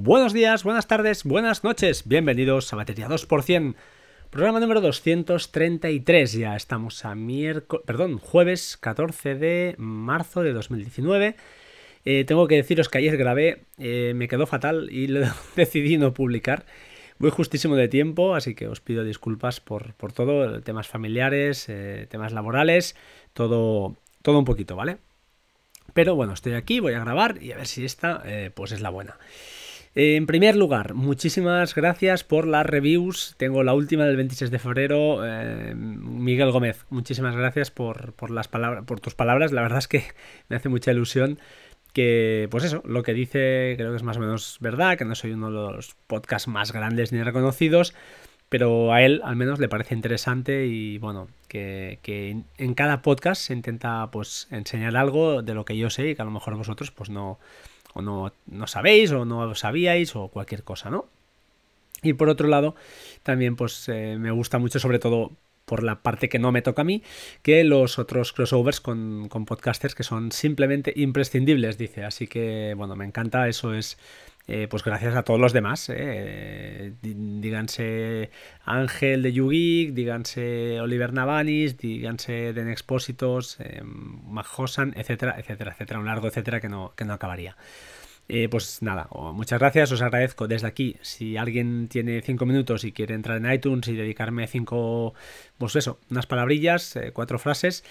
Buenos días, buenas tardes, buenas noches. Bienvenidos a Batería 2%, programa número 233. Ya estamos a miércoles, perdón, jueves 14 de marzo de 2019. Eh, tengo que deciros que ayer grabé, eh, me quedó fatal y lo decidí no publicar. Voy justísimo de tiempo, así que os pido disculpas por, todo, temas familiares, eh, temas laborales, todo, todo un poquito, ¿vale? Pero bueno, estoy aquí, voy a grabar y a ver si esta pues es la buena. En primer lugar, muchísimas gracias por las reviews. Tengo la última del 26 de febrero. Eh, Miguel Gómez, muchísimas gracias por, las palabras, por tus palabras. La verdad es que me hace mucha ilusión que, pues eso, lo que dice creo que es más o menos verdad, que no soy uno de los podcasts más grandes ni reconocidos, pero a él al menos le parece interesante y bueno, que, que, en cada podcast se intenta pues enseñar algo de lo que yo sé y que a lo mejor vosotros pues no, o no, no sabéis o no sabíais o cualquier cosa, ¿no? Y por otro lado, también pues eh, me gusta mucho sobre todo por la parte que no me toca a mí, que los otros crossovers con, con podcasters que son simplemente imprescindibles, dice. Así que, bueno, me encanta, eso es eh, pues gracias a todos los demás. Eh. díganse Ángel de Yugi, díganse Oliver Navanis, díganse Den Expósitos, eh, etcétera, etcétera, etcétera. Un largo etcétera que no, que no acabaría. pues nada, muchas gracias, os agradezco desde aquí. Si alguien tiene cinco minutos y quiere entrar en iTunes y dedicarme cinco, pues eso, unas palabrillas, cuatro frases,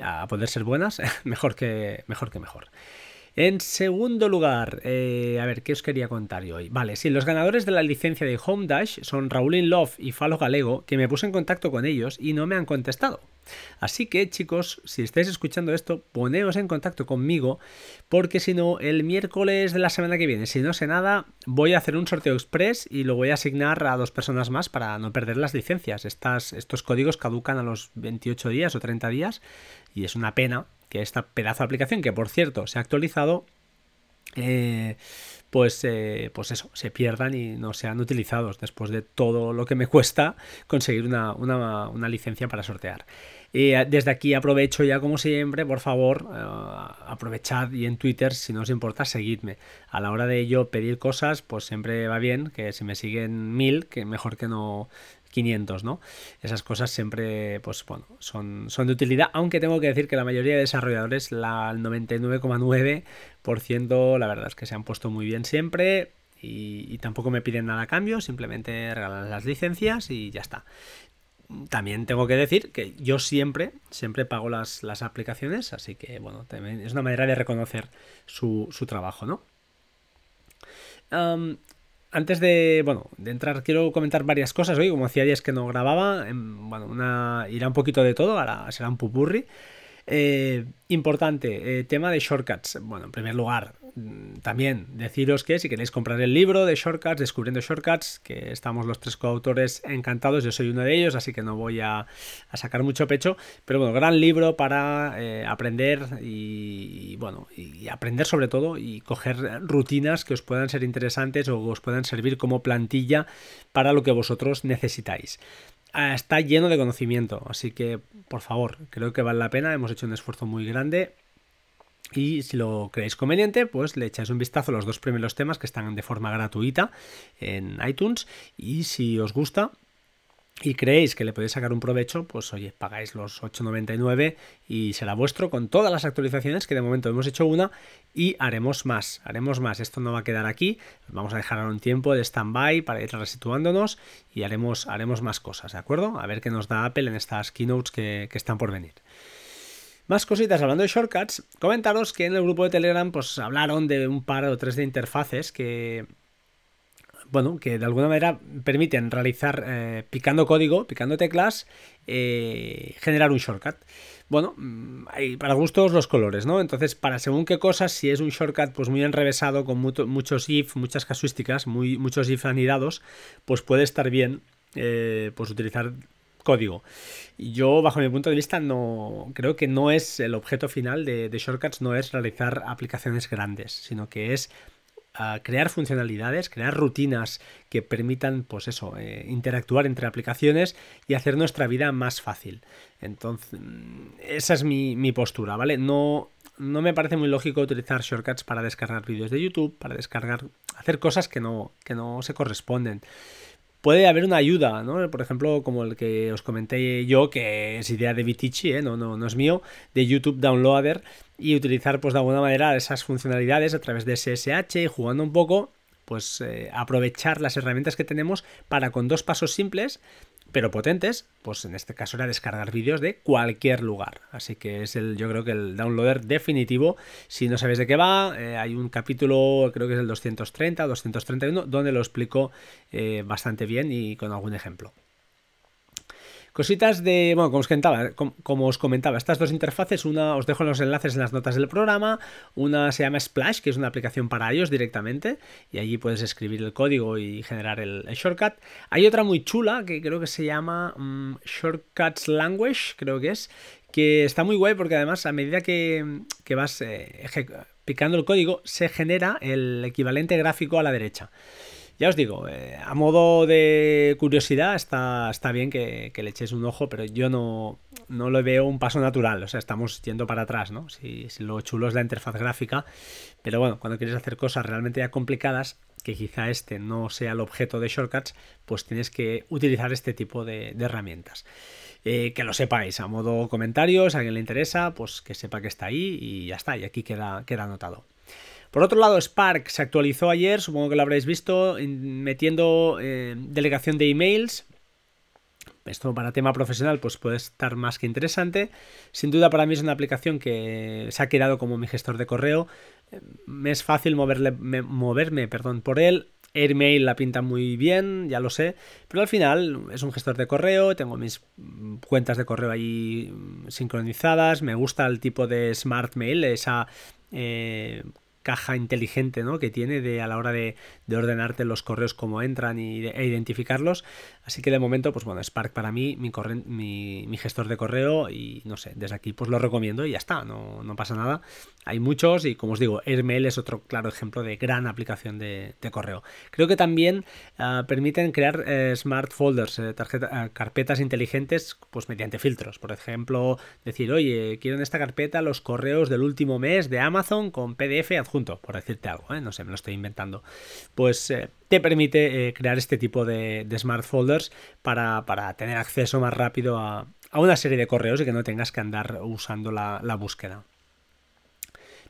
a poder ser buenas, mejor que mejor. Que mejor. En segundo lugar, eh, a ver, ¿qué os quería contar yo hoy? Vale, sí, los ganadores de la licencia de Home Dash son Raúl Love y Falo Galego, que me puse en contacto con ellos y no me han contestado. Así que, chicos, si estáis escuchando esto, poneos en contacto conmigo, porque si no, el miércoles de la semana que viene, si no sé nada, voy a hacer un sorteo express y lo voy a asignar a dos personas más para no perder las licencias. Estas, estos códigos caducan a los 28 días o 30 días y es una pena que esta pedazo de aplicación, que por cierto se ha actualizado, eh, pues, eh, pues eso, se pierdan y no sean utilizados después de todo lo que me cuesta conseguir una, licencia para sortear. Eh, desde aquí aprovecho ya como siempre, por favor, aprovechad y en Twitter, si no os importa, seguidme. A la hora de yo pedir cosas, pues siempre va bien, que si me siguen mil, que mejor que no 500, ¿no? Esas cosas siempre, pues bueno, son, son de utilidad, aunque tengo que decir que la mayoría de desarrolladores, la, el 99,9%, la verdad es que se han puesto muy bien siempre y, tampoco me piden nada a cambio, simplemente regalan las licencias y ya está. También tengo que decir que yo siempre, siempre pago las, las aplicaciones, así que bueno, es una manera de reconocer su, su trabajo, ¿no? Antes de, bueno, de entrar, quiero comentar varias cosas hoy. Como hacía días que no grababa, em, bueno, una, irá un poquito de todo, ahora será un pupurri. Eh, importante, eh, tema de shortcuts. Bueno, en primer lugar, también deciros que si queréis comprar el libro de shortcuts, descubriendo shortcuts, que estamos los tres coautores encantados, yo soy uno de ellos, así que no voy a, sacar mucho pecho, pero bueno, gran libro para eh, aprender y, bueno, y aprender sobre todo y coger rutinas que os puedan ser interesantes o os puedan servir como plantilla para lo que vosotros necesitáis. Ah, está lleno de conocimiento, así que por favor, creo que vale la pena, hemos hecho un esfuerzo muy grande y si lo creéis conveniente, pues le echáis un vistazo a los dos primeros temas que están de forma gratuita en iTunes y si os gusta, y creéis que le podéis sacar un provecho, pues oye, pagáis los 8,99 y será vuestro con todas las actualizaciones que de momento hemos hecho una y haremos más, haremos más. Esto no va a quedar aquí, vamos a dejar un tiempo de stand-by para ir resituándonos y haremos, haremos más cosas, ¿de acuerdo? A ver qué nos da Apple en estas keynotes que, que están por venir. Más cositas hablando de shortcuts, comentaros que en el grupo de Telegram pues hablaron de un par o tres de interfaces que bueno, que de alguna manera permiten realizar, eh, picando código, picando teclas, eh, generar un shortcut. Bueno, mm, para gustos los colores, ¿no? Entonces, para según qué cosas, si es un shortcut pues muy enrevesado, con muchos if, muchas casuísticas, muchos if anidados, pues puede estar bien eh, pues utilizar código. Yo, bajo mi punto de vista, no creo que no es el objeto final de, shortcuts, no es realizar aplicaciones grandes, sino que es crear funcionalidades, crear rutinas que permitan, pues eso, eh, interactuar entre aplicaciones y hacer nuestra vida más fácil. Entonces, esa es mi, postura, ¿vale? No no me parece muy lógico utilizar shortcuts para descargar vídeos de YouTube, para descargar, hacer cosas que no, que no se corresponden. Puede haber una ayuda, ¿no? Por ejemplo, como el que os comenté yo, que es idea de Vitici, ¿eh? no, no, no es mío, de YouTube Downloader, y utilizar pues de alguna manera esas funcionalidades a través de SSH jugando un poco, pues eh, aprovechar las herramientas que tenemos para con dos pasos simples pero potentes, pues en este caso era descargar vídeos de cualquier lugar. Así que es el, yo creo que el downloader definitivo. Si no sabéis de qué va, eh, hay un capítulo, creo que es el 230 o 231, donde lo explico eh, bastante bien y con algún ejemplo. Cositas de, bueno, como os, comentaba, como, os comentaba, estas dos interfaces, una os dejo los enlaces en las notas del programa, una se llama Splash, que es una aplicación para ellos directamente, y allí puedes escribir el código y generar el, shortcut. Hay otra muy chula que creo que se llama mm, Shortcuts Language, creo que es, que está muy guay porque además a medida que, vas eh, picando el código se genera el equivalente gráfico a la derecha. Ya os digo, eh, a modo de curiosidad está, está bien que, le echéis un ojo, pero yo no, no lo veo un paso natural. O sea, estamos yendo para atrás, ¿no? Si, lo chulo es la interfaz gráfica. Pero bueno, cuando quieres hacer cosas realmente ya complicadas, que quizá este no sea el objeto de shortcuts, pues tienes que utilizar este tipo de, herramientas. Eh, que lo sepáis, a modo comentarios, a alguien le interesa, pues que sepa que está ahí y ya está, y aquí queda, queda anotado. Por otro lado, Spark se actualizó ayer, supongo que lo habréis visto, metiendo eh, delegación de emails. Esto para tema profesional pues puede estar más que interesante. Sin duda para mí es una aplicación que se ha quedado como mi gestor de correo. Me es fácil moverme perdón, por él. Airmail la pinta muy bien, ya lo sé, pero al final es un gestor de correo, tengo mis cuentas de correo ahí sincronizadas, me gusta el tipo de Smart Mail, esa eh, caja inteligente ¿no? que tiene de, a la hora de, ordenarte los correos como entran y e identificarlos. Así que de momento, pues bueno, Spark para mí, mi, mi, mi, gestor de correo y no sé, desde aquí pues lo recomiendo y ya está, no, no pasa nada. Hay muchos y como os digo, Airmail es otro claro ejemplo de gran aplicación de, correo. Creo que también ah, permiten crear eh, smart folders, eh, ah, carpetas inteligentes pues mediante filtros. Por ejemplo, decir, oye, quiero en esta carpeta los correos del último mes de Amazon con PDF adjunto, por decirte algo, ¿eh? no sé, me lo estoy inventando. Pues te permite crear este tipo de, smart folders para, tener acceso más rápido a, una serie de correos y que no tengas que andar usando la búsqueda.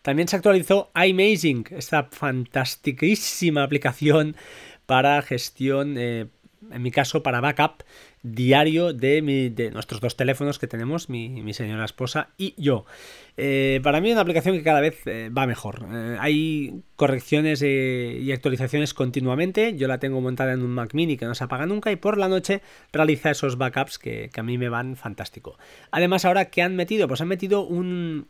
También se actualizó iMazing, esta fantásticísima aplicación para gestión, eh, en mi caso para backup diario de, de nuestros dos teléfonos que tenemos, mi, señora esposa y yo. Eh, para mí es una aplicación que cada vez eh, va mejor. hay correcciones y actualizaciones continuamente. Yo la tengo montada en un Mac mini que no se apaga nunca y por la noche realiza esos backups que, que a mí me van fantástico. Además ahora que han metido, pues han metido un,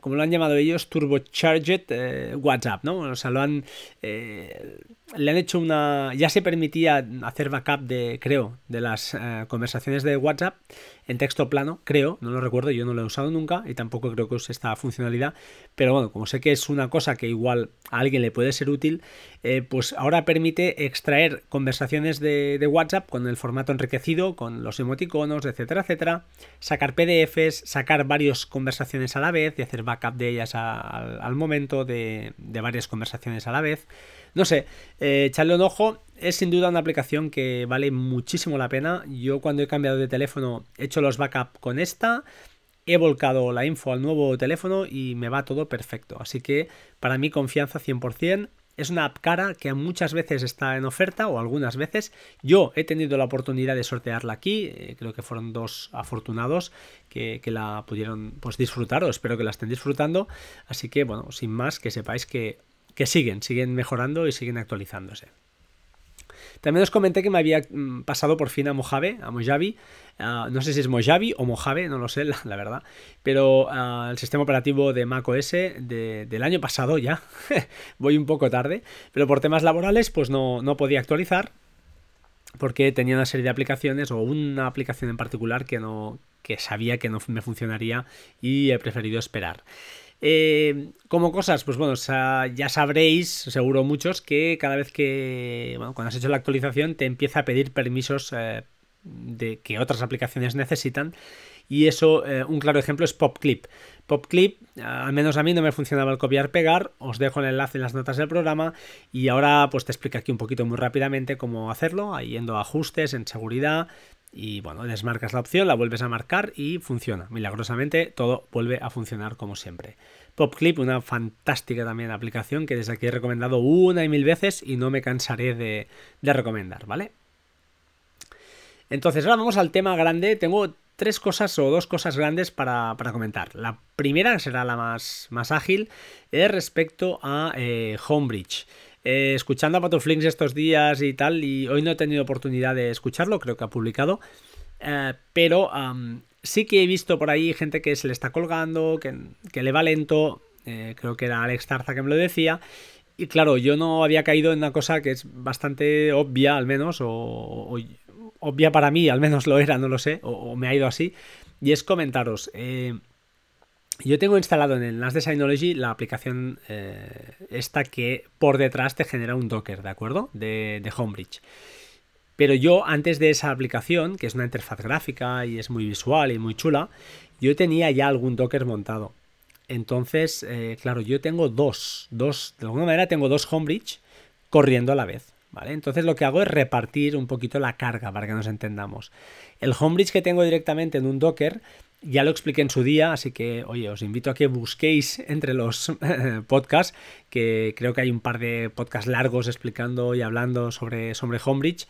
como lo han llamado ellos, turbocharged eh, WhatsApp, ¿no? O sea, lo han, eh, le han hecho una, ya se permitía hacer backup de, creo, de las eh, conversaciones de WhatsApp en texto plano, creo, no lo recuerdo, yo no lo he usado nunca y tampoco creo que use esta funcionalidad, pero bueno, como sé que es una cosa que igual a alguien le puede ser útil, pues ahora permite extraer conversaciones de, de WhatsApp con el formato enriquecido, con los emoticonos, etcétera, etcétera, sacar PDFs, sacar varias conversaciones a la vez, hacer backup de ellas al momento, de, varias conversaciones a la vez. No sé, eh, echarle un ojo. Es sin duda una aplicación que vale muchísimo la pena. Yo cuando he cambiado de teléfono he hecho los backups con esta. He volcado la info al nuevo teléfono y me va todo perfecto. Así que para mí confianza 100%. Es una app cara que muchas veces está en oferta o algunas veces. Yo he tenido la oportunidad de sortearla aquí, eh, creo que fueron dos afortunados que, la pudieron pues, disfrutar o espero que la estén disfrutando. Así que bueno, sin más, que sepáis que, que siguen, siguen mejorando y siguen actualizándose. También os comenté que me había mm, pasado por fin a Mojave, a Mojave. Ah, no sé si es Mojave o Mojave, no lo sé, la, verdad. Pero ah, el sistema operativo de macOS de, del año pasado ya. Voy un poco tarde. Pero por temas laborales, pues no, no podía actualizar. Porque tenía una serie de aplicaciones o una aplicación en particular que no que sabía que no me funcionaría y he preferido esperar. Eh, como cosas, pues bueno, ya sabréis, seguro muchos, que cada vez que, cuando has hecho la actualización te empieza a pedir permisos eh, de que otras aplicaciones necesitan y eso, eh, un claro ejemplo es PopClip. PopClip, al menos a mí no me funcionaba el copiar-pegar, os dejo el enlace en las notas del programa y ahora pues te explico aquí un poquito muy rápidamente cómo hacerlo, yendo a ajustes, en seguridad, y bueno, desmarcas la opción, la vuelves a marcar y funciona. Milagrosamente todo vuelve a funcionar como siempre. PopClip, una fantástica también aplicación que desde aquí he recomendado una y mil veces y no me cansaré de, recomendar, ¿vale? Entonces ahora vamos al tema grande. Tengo tres cosas o dos cosas grandes para, comentar. La primera, será la más, más ágil, es respecto a eh, Homebridge. Eh, escuchando a Patoflinks estos días y tal, y hoy no he tenido oportunidad de escucharlo, creo que ha publicado, eh, pero sí que he visto por ahí gente que se le está colgando, que, le va lento, eh, creo que era Alex Tarza que me lo decía, y claro, yo no había caído en una cosa que es bastante obvia, al menos, o, obvia para mí, al menos lo era, no lo sé, o, me ha ido así, y es comentaros. Yo tengo instalado en el NAS de Synology la aplicación eh, esta que por detrás te genera un Docker, ¿de acuerdo? De, de, Homebridge. Pero yo antes de esa aplicación, que es una interfaz gráfica y es muy visual y muy chula, yo tenía ya algún Docker montado. Entonces, eh, claro, yo tengo dos, dos, de alguna manera tengo dos Homebridge corriendo a la vez. ¿Vale? Entonces lo que hago es repartir un poquito la carga para que nos entendamos. El Homebridge que tengo directamente en un Docker ya lo expliqué en su día, así que, oye, os invito a que busquéis entre los podcasts, que creo que hay un par de podcasts largos explicando y hablando sobre, sobre Homebridge.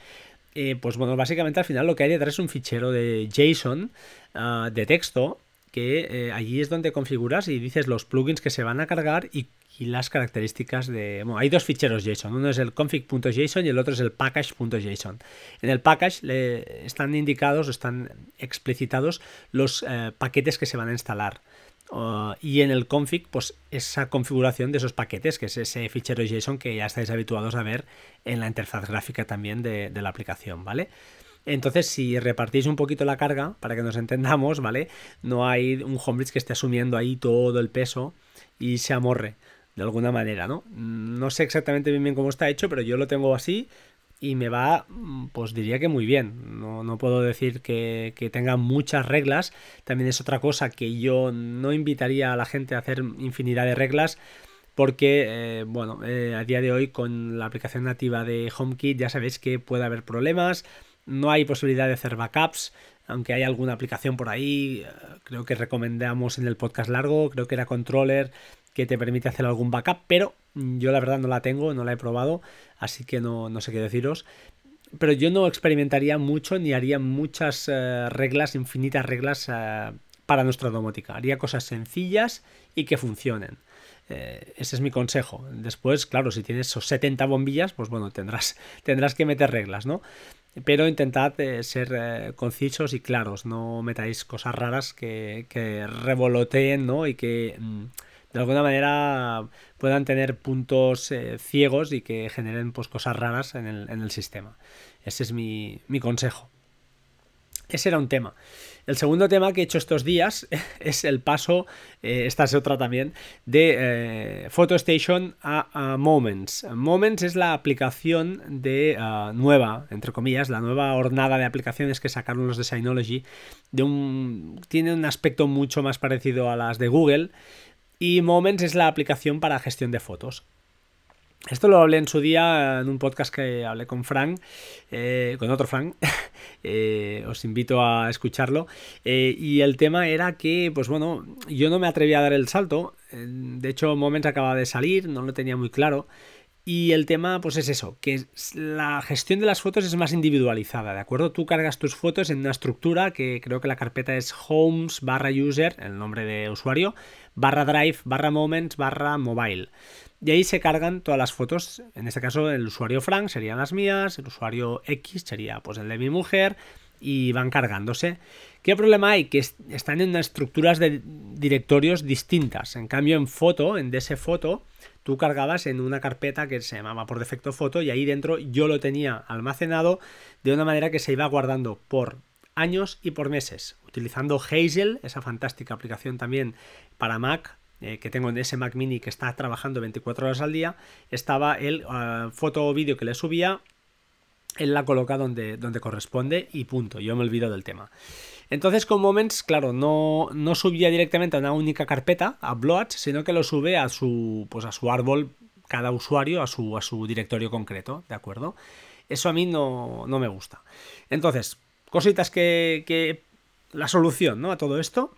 Eh, pues bueno, básicamente al final lo que hay detrás es un fichero de JSON ah, de texto que eh, allí es donde configuras y dices los plugins que se van a cargar y y las características de... Bueno, hay dos ficheros JSON, uno es el config.json y el otro es el package.json. En el package le están indicados, están explicitados los eh, paquetes que se van a instalar. Uh, y en el config, pues esa configuración de esos paquetes, que es ese fichero JSON que ya estáis habituados a ver en la interfaz gráfica también de, de la aplicación, ¿vale? Entonces, si repartís un poquito la carga, para que nos entendamos, ¿vale? No hay un Homebridge que esté asumiendo ahí todo el peso y se amorre de alguna manera, ¿no? No sé exactamente bien, bien cómo está hecho, pero yo lo tengo así y me va, pues diría que muy bien. No, puedo decir que, tenga muchas reglas. También es otra cosa que yo no invitaría a la gente a hacer infinidad de reglas. Porque, eh, bueno, eh, a día de hoy con la aplicación nativa de HomeKit ya sabéis que puede haber problemas. No hay posibilidad de hacer backups aunque hay alguna aplicación por ahí, eh, creo que recomendamos en el podcast largo, creo que era Controller, que te permite hacer algún backup, pero yo la verdad no la tengo, no la he probado, así que no, sé qué deciros. Pero yo no experimentaría mucho ni haría muchas eh, reglas, infinitas reglas eh, para nuestra domótica. Haría cosas sencillas y que funcionen. Eh, ese es mi consejo. Después, claro, si tienes esos 70 bombillas, pues bueno, tendrás, tendrás que meter reglas, ¿no? Pero intentad ser concisos y claros, no metáis cosas raras que, que revoloteen, ¿no? Y que... Mm, de alguna manera puedan tener puntos eh, ciegos y que generen pues, cosas raras en el, sistema. Ese es mi, consejo. Ese era un tema. El segundo tema que he hecho estos días es el paso, eh, esta es otra también, de eh, PhotoStation a, Moments. Moments es la aplicación de nueva, entre comillas, la nueva hornada de aplicaciones que sacaron los de Synology. Tiene un aspecto mucho más parecido a las de Google y Moments es la aplicación para gestión de fotos. Esto lo hablé en su día en un podcast que hablé con Frank, eh, con otro Frank. Eh, os invito a escucharlo. Eh, y el tema era que, pues bueno, yo no me atreví a dar el salto. De hecho, Moments acaba de salir, no lo tenía muy claro. Y el tema, pues es eso, que la gestión de las fotos es más individualizada, ¿de acuerdo? Tú cargas tus fotos en una estructura que creo que la carpeta es homes barra user, el nombre de usuario, barra drive, barra moments, barra mobile. Y ahí se cargan todas las fotos, en este caso el usuario Frank serían las mías, el usuario X sería pues el de mi mujer, y van cargándose. ¿Qué problema hay? Que están en estructuras de directorios distintas. En cambio, en foto, en DS Foto, tú cargabas en una carpeta que se llamaba por defecto foto y ahí dentro yo lo tenía almacenado de una manera que se iba guardando por años y por meses, utilizando Hazel, esa fantástica aplicación también para Mac, eh, que tengo en ese Mac mini que está trabajando 24 horas al día, estaba el uh, foto o vídeo que le subía él la coloca donde, donde corresponde y punto, yo me olvido del tema. Entonces con Moments, claro, no, no subía directamente a una única carpeta, a Bloats, sino que lo sube a su, pues a su árbol, cada usuario, a su, a su directorio concreto, ¿de acuerdo? Eso a mí no, no me gusta. Entonces, cositas que. La solución, ¿no? A todo esto,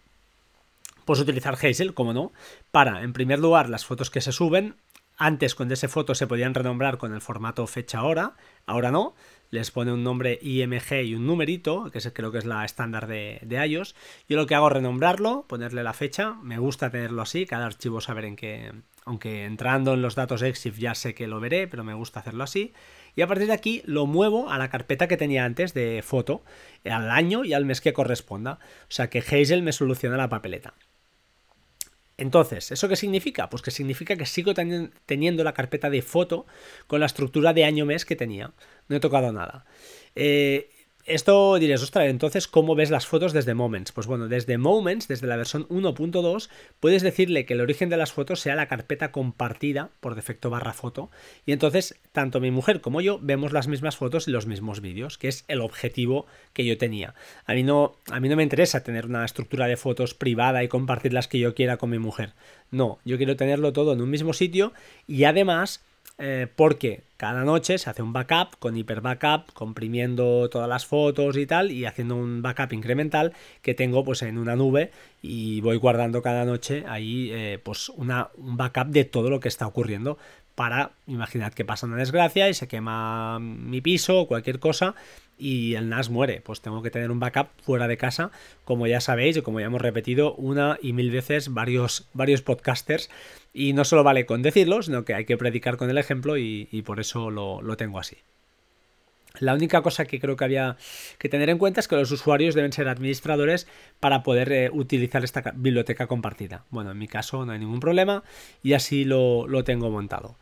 pues utilizar Hazel, como no, para, en primer lugar, las fotos que se suben, antes con ese foto se podían renombrar con el formato fecha-hora, ahora no, les pone un nombre IMG y un numerito, que creo que es la estándar de, de, iOS. Yo lo que hago es renombrarlo, ponerle la fecha, me gusta tenerlo así, cada archivo saber en qué, aunque entrando en los datos EXIF ya sé que lo veré, pero me gusta hacerlo así. Y a partir de aquí lo muevo a la carpeta que tenía antes de foto, al año y al mes que corresponda. O sea que Hazel me soluciona la papeleta. Entonces, ¿eso qué significa? Pues que significa que sigo teniendo la carpeta de foto con la estructura de año-mes que tenía. No he tocado nada. Eh, esto diréis, ostras, entonces, ¿cómo ves las fotos desde Moments? Pues bueno, desde Moments, desde la versión 1.2, puedes decirle que el origen de las fotos sea la carpeta compartida, por defecto barra foto, y entonces tanto mi mujer como yo vemos las mismas fotos y los mismos vídeos, que es el objetivo que yo tenía. A mí no, a mí no me interesa tener una estructura de fotos privada y compartir las que yo quiera con mi mujer. No, yo quiero tenerlo todo en un mismo sitio y además eh, porque cada noche se hace un backup con hiper backup, comprimiendo todas las fotos y tal, y haciendo un backup incremental que tengo pues en una nube y voy guardando cada noche ahí eh, pues una, un backup de todo lo que está ocurriendo para, imaginad que pasa una desgracia y se quema mi piso o cualquier cosa y el NAS muere, pues tengo que tener un backup fuera de casa, como ya sabéis y como ya hemos repetido una y mil veces varios, varios podcasters y no solo vale con decirlo, sino que hay que predicar con el ejemplo y, por eso lo, tengo así. La única cosa que creo que había que tener en cuenta es que los usuarios deben ser administradores para poder eh, utilizar esta biblioteca compartida. Bueno, en mi caso no hay ningún problema y así lo, lo tengo montado.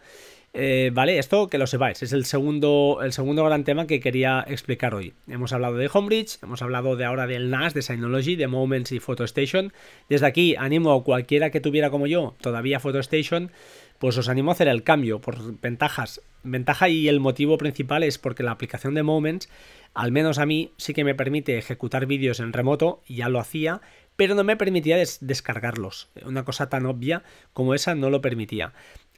Eh, vale, esto que lo sepáis, es el segundo, el segundo gran tema que quería explicar hoy. Hemos hablado de Homebridge, hemos hablado de ahora del NAS, de Synology, de Moments y PhotoStation. Desde aquí animo a cualquiera que tuviera como yo todavía PhotoStation, pues os animo a hacer el cambio por ventajas. Ventaja y el motivo principal es porque la aplicación de Moments, al menos a mí, sí que me permite ejecutar vídeos en remoto, ya lo hacía, pero no me permitía descargarlos. Una cosa tan obvia como esa no lo permitía.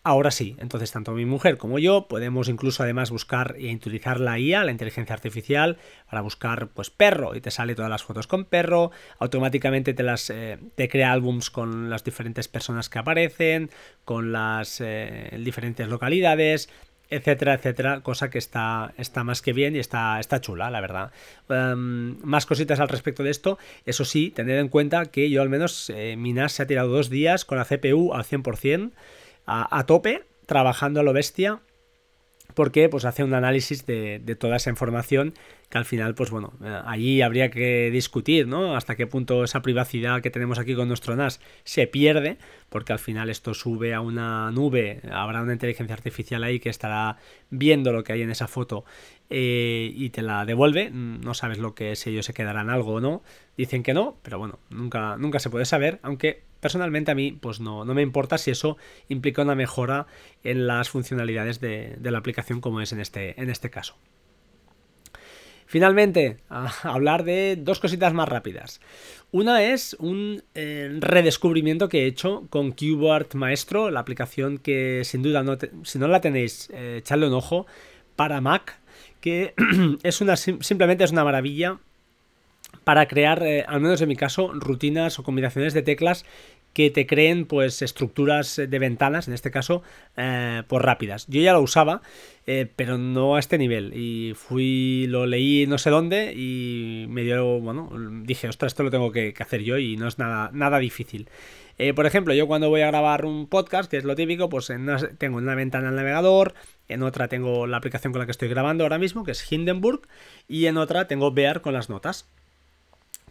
Ahora sí, entonces tanto mi mujer como yo podemos incluso además buscar e utilizar la IA, la inteligencia artificial, para buscar pues perro y te sale todas las fotos con perro, automáticamente te las eh, te crea álbums con las diferentes personas que aparecen, con las eh, diferentes localidades, etcétera, etcétera, cosa que está, está más que bien y está, está chula, la verdad. Em, más cositas al respecto de esto, eso sí, tened en cuenta que yo al menos eh, mi NAS se ha tirado dos días con la CPU al 100%, a, tope, trabajando a lo bestia, porque pues hace un análisis de, toda esa información que al final, pues bueno, eh, allí habría que discutir, ¿no? Hasta qué punto esa privacidad que tenemos aquí con nuestro NAS se pierde, porque al final esto sube a una nube, habrá una inteligencia artificial ahí que estará viendo lo que hay en esa foto eh, y te la devuelve, no sabes lo que es, ellos se quedarán algo o no, dicen que no, pero bueno, nunca, nunca se puede saber, aunque personalmente a mí pues no, no me importa si eso implica una mejora en las funcionalidades de, la aplicación como es en este, en este caso. Finalmente, hablar de dos cositas más rápidas. Una es un eh, redescubrimiento que he hecho con Keyboard Maestro, la aplicación que sin duda, no si no la tenéis, eh, echadle un ojo para Mac que es una, simplemente es una maravilla para crear, eh, al menos en mi caso, rutinas o combinaciones de teclas que te creen pues estructuras de ventanas, en este caso, eh, pues rápidas. Yo ya lo usaba, eh, pero no a este nivel. Y fui, lo leí no sé dónde y me dio, bueno, dije, ostras, esto lo tengo que, hacer yo y no es nada, nada difícil. Eh, por ejemplo, yo cuando voy a grabar un podcast, que es lo típico, pues en tengo una ventana el navegador, en otra tengo la aplicación con la que estoy grabando ahora mismo, que es Hindenburg, y en otra tengo Bear con las notas.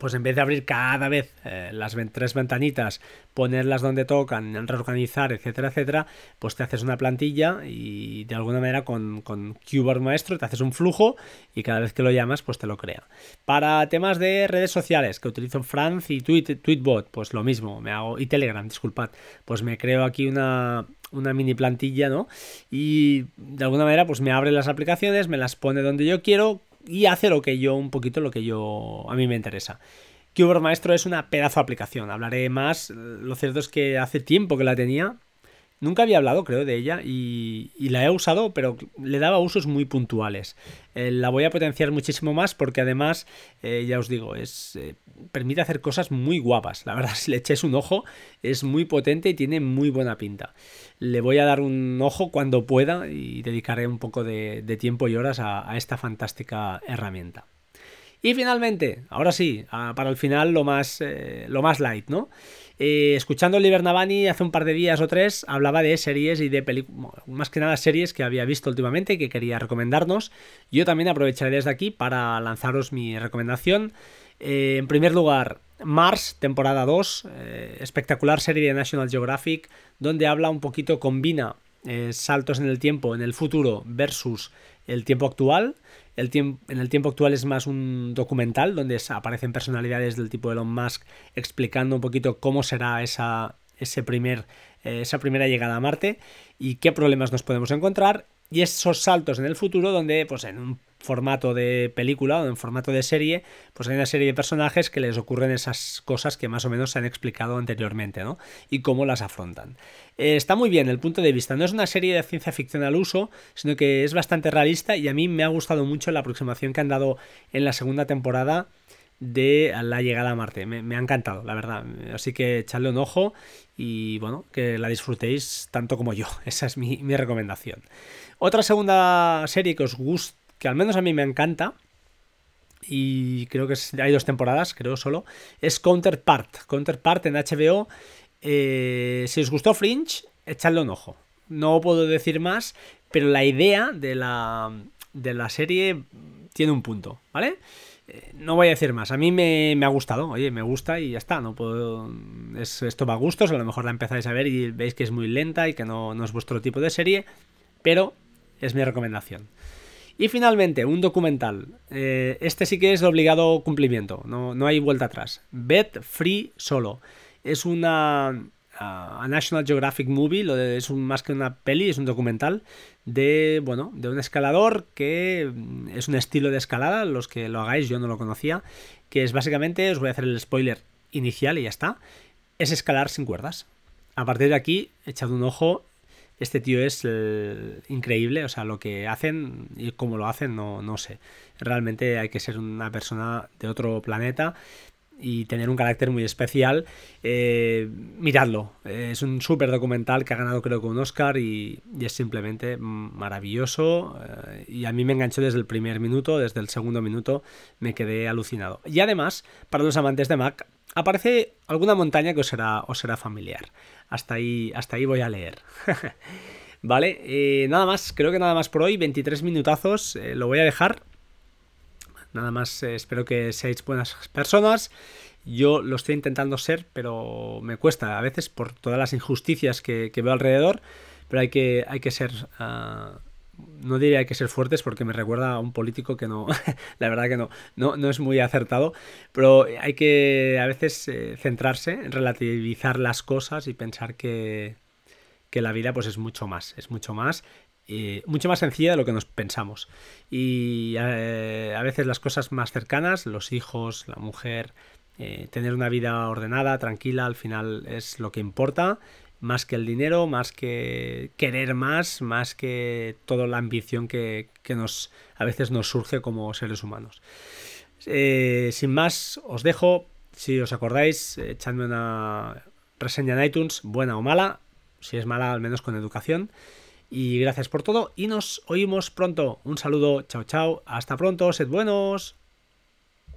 Pues en vez de abrir cada vez eh, las tres ventanitas, ponerlas donde tocan, reorganizar, etcétera, etcétera, pues te haces una plantilla y de alguna manera con, con Maestro te haces un flujo y cada vez que lo llamas, pues te lo crea. Para temas de redes sociales, que utilizo Franz y Tweetbot, pues lo mismo, me hago, y Telegram, disculpad, pues me creo aquí una, una mini plantilla, ¿no? Y de alguna manera, pues me abre las aplicaciones, me las pone donde yo quiero, y hace lo que yo, un poquito lo que yo, a mí me interesa. Keyboard Maestro es una pedazo de aplicación, hablaré más, lo cierto es que hace tiempo que la tenía, nunca había hablado creo de ella y, la he usado, pero le daba usos muy puntuales. Eh, la voy a potenciar muchísimo más porque además, eh, ya os digo, es, eh, permite hacer cosas muy guapas, la verdad, si le echéis un ojo, es muy potente y tiene muy buena pinta. Le voy a dar un ojo cuando pueda y dedicaré un poco de, tiempo y horas a, esta fantástica herramienta. Y finalmente, ahora sí, para el final lo más, eh, lo más light, ¿no? Eh, escuchando Liber Navani hace un par de días o tres, hablaba de series y de películas, más que nada series que había visto últimamente y que quería recomendarnos. Yo también aprovecharé desde aquí para lanzaros mi recomendación. Eh, en primer lugar, Mars, temporada 2, eh, espectacular serie de National Geographic, donde habla un poquito, combina saltos en el tiempo, en el futuro versus el tiempo actual. El en el tiempo actual es más un documental donde aparecen personalidades del tipo Elon Musk explicando un poquito cómo será esa, ese primer, esa primera llegada a Marte y qué problemas nos podemos encontrar. Y esos saltos en el futuro donde pues en un formato de película o en formato de serie, pues hay una serie de personajes que les ocurren esas cosas que más o menos se han explicado anteriormente, ¿no? Y cómo las afrontan. Eh, está muy bien el punto de vista. No es una serie de ciencia ficción al uso, sino que es bastante realista y a mí me ha gustado mucho la aproximación que han dado en la segunda temporada de la llegada a Marte. Me, ha encantado, la verdad. Así que echadle un ojo y bueno, que la disfrutéis tanto como yo. Esa es mi, mi recomendación. Otra segunda serie que os gusta que al menos a mí me encanta, y creo que hay dos temporadas, creo solo, es Counterpart. Counterpart en HBO. Eh, si os gustó Fringe, echadle un ojo. No puedo decir más, pero la idea de la, de la serie tiene un punto, ¿vale? Eh, no voy a decir más. A mí me, ha gustado, oye, me gusta y ya está. No puedo. Es, esto va a gustos. A lo mejor la empezáis a ver y veis que es muy lenta y que no, no es vuestro tipo de serie. Pero es mi recomendación. Y finalmente, un documental. Eh, este sí que es de obligado cumplimiento, no, no hay vuelta atrás. Bet Free Solo. Es una National Geographic Movie, lo es un, más que una peli, es un documental de, bueno, de un escalador que mm, es un estilo de escalada, los que lo hagáis, yo no lo conocía, que es básicamente, os voy a hacer el spoiler inicial y ya está, es escalar sin cuerdas. A partir de aquí, echad un ojo este tío es eh, increíble, o sea, lo que hacen y cómo lo hacen, no, no sé. Realmente hay que ser una persona de otro planeta y tener un carácter muy especial. Eh, miradlo, es un súper documental que ha ganado creo que un Oscar y, es simplemente maravilloso eh, y a mí me enganchó desde el primer minuto, desde el segundo minuto me quedé alucinado. Y además, para los amantes de Mac, aparece alguna montaña que os será, os será familiar. Hasta ahí, hasta ahí voy a leer. vale, eh, nada más, creo que nada más por hoy, 23 minutazos, eh, lo voy a dejar. Nada más, eh, espero que seáis buenas personas. Yo lo estoy intentando ser, pero me cuesta a veces por todas las injusticias que, veo alrededor, pero hay que, hay que ser... Ah, no diría que ser fuertes porque me recuerda a un político que no, la verdad que no, no, es muy acertado, pero hay que a veces eh, centrarse en relativizar las cosas y pensar que, que la vida pues es mucho más, es mucho más mucho más sencilla de lo que nos pensamos. Y eh, a veces las cosas más cercanas, los hijos, la mujer, eh, tener una vida ordenada, tranquila, al final es lo que importa más que el dinero, más que querer más, más que toda la ambición que, nos, a veces nos surge como seres humanos. Eh, sin más, os dejo, si os acordáis, echadme una reseña en iTunes, buena o mala, si es mala al menos con educación. Y gracias por todo y nos oímos pronto. Un saludo, chao chao, hasta pronto, sed buenos.